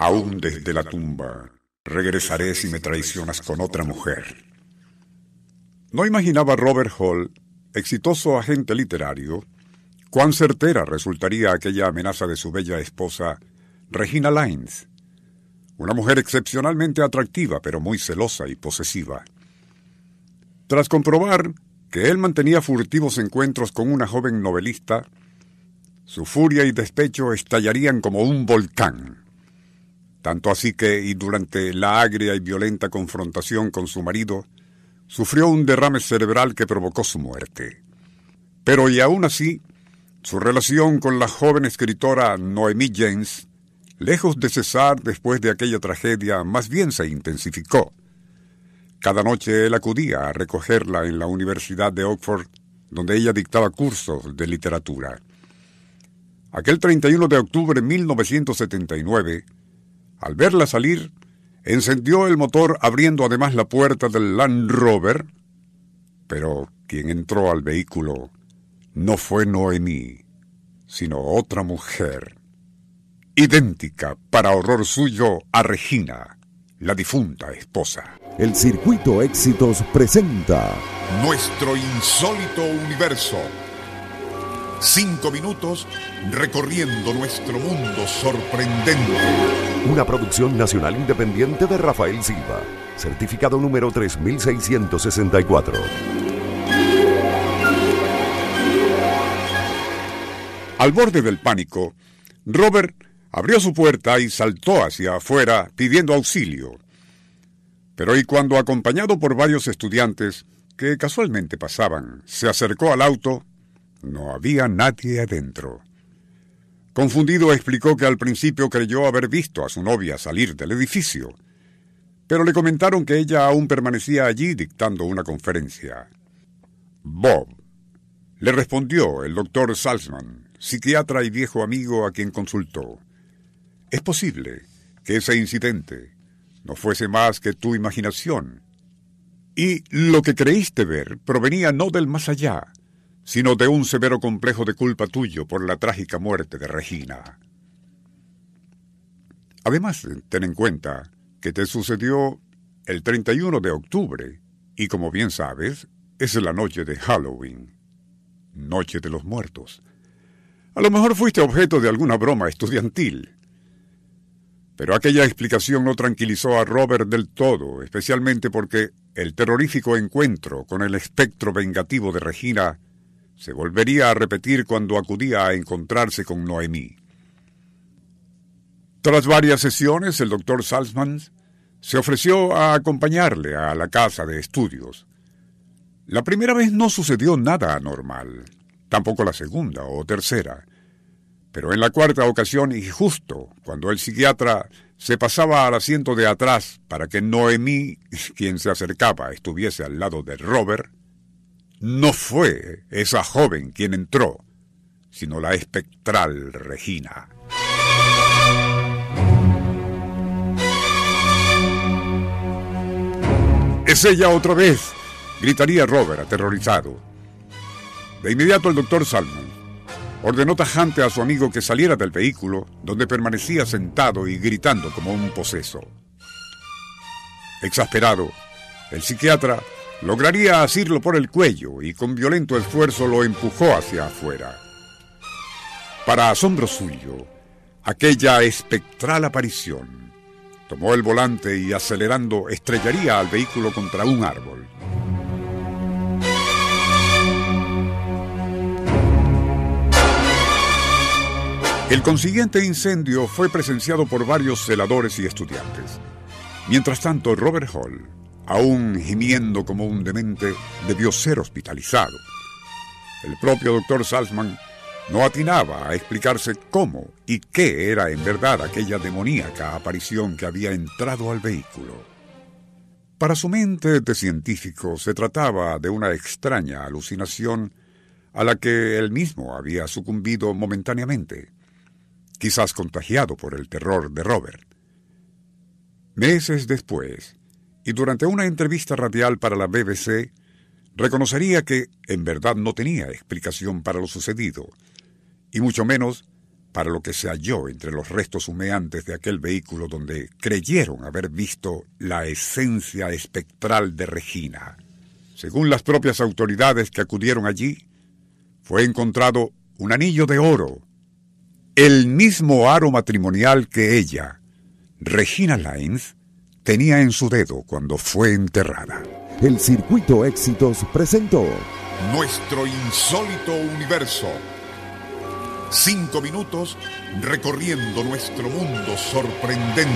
Aún desde la tumba, regresaré si me traicionas con otra mujer. No imaginaba Robert Hall, exitoso agente literario, cuán certera resultaría aquella amenaza de su bella esposa, Regina Lines, una mujer excepcionalmente atractiva pero muy celosa y posesiva. Tras comprobar que él mantenía furtivos encuentros con una joven novelista, su furia y despecho estallarían como un volcán. Tanto así que, y durante la agria y violenta confrontación con su marido, sufrió un derrame cerebral que provocó su muerte. Pero y aún así, su relación con la joven escritora Noemí James, lejos de cesar después de aquella tragedia, más bien se intensificó. Cada noche él acudía a recogerla en la Universidad de Oxford, donde ella dictaba cursos de literatura. Aquel 31 de octubre de 1979, al verla salir, encendió el motor abriendo además la puerta del Land Rover, pero quien entró al vehículo no fue Noemí, sino otra mujer, idéntica para horror suyo a Regina, la difunta esposa. El Circuito Éxitos presenta Nuestro insólito universo Cinco minutos recorriendo nuestro mundo sorprendente. Una producción nacional independiente de Rafael Silva. Certificado número 3664. Al borde del pánico, Robert abrió su puerta y saltó hacia afuera pidiendo auxilio. Pero y cuando, acompañado por varios estudiantes que casualmente pasaban, se acercó al auto, no había nadie adentro. Confundido explicó que al principio creyó haber visto a su novia salir del edificio, pero le comentaron que ella aún permanecía allí dictando una conferencia. Bob, le respondió el doctor Salzman, psiquiatra y viejo amigo a quien consultó. Es posible que ese incidente no fuese más que tu imaginación, y lo que creíste ver provenía no del más allá, sino de un severo complejo de culpa tuyo por la trágica muerte de Regina. Además, ten en cuenta que te sucedió el 31 de octubre, y como bien sabes, es la noche de Halloween, Noche de los Muertos. A lo mejor fuiste objeto de alguna broma estudiantil. Pero aquella explicación no tranquilizó a Robert del todo, especialmente porque el terrorífico encuentro con el espectro vengativo de Regina se volvería a repetir cuando acudía a encontrarse con Noemí. Tras varias sesiones, el doctor Salzman se ofreció a acompañarle a la casa de estudios. La primera vez no sucedió nada anormal, tampoco la segunda o tercera, pero en la cuarta ocasión y justo cuando el psiquiatra se pasaba al asiento de atrás para que Noemí, quien se acercaba, estuviese al lado de Robert, no fue esa joven quien entró, sino la espectral Regina. Es ella otra vez, gritaría Robert aterrorizado. De inmediato el doctor Salmon ordenó tajante a su amigo que saliera del vehículo, donde permanecía sentado y gritando como un poseso. Exasperado, el psiquiatra Lograría asirlo por el cuello y con violento esfuerzo lo empujó hacia afuera. Para asombro suyo, aquella espectral aparición tomó el volante y acelerando estrellaría al vehículo contra un árbol. El consiguiente incendio fue presenciado por varios celadores y estudiantes. Mientras tanto, Robert Hall, aún gimiendo como un demente, debió ser hospitalizado. El propio doctor Salzman no atinaba a explicarse cómo y qué era en verdad aquella demoníaca aparición que había entrado al vehículo. Para su mente de científico se trataba de una extraña alucinación a la que él mismo había sucumbido momentáneamente, quizás contagiado por el terror de Robert. Meses después, y durante una entrevista radial para la BBC reconocería que en verdad no tenía explicación para lo sucedido, y mucho menos para lo que se halló entre los restos humeantes de aquel vehículo donde creyeron haber visto la esencia espectral de Regina. Según las propias autoridades que acudieron allí, fue encontrado un anillo de oro, el mismo aro matrimonial que ella, Regina Lines, tenía en su dedo cuando fue enterrada. El Circuito Éxitos presentó Nuestro insólito universo. Cinco minutos recorriendo nuestro mundo sorprendente.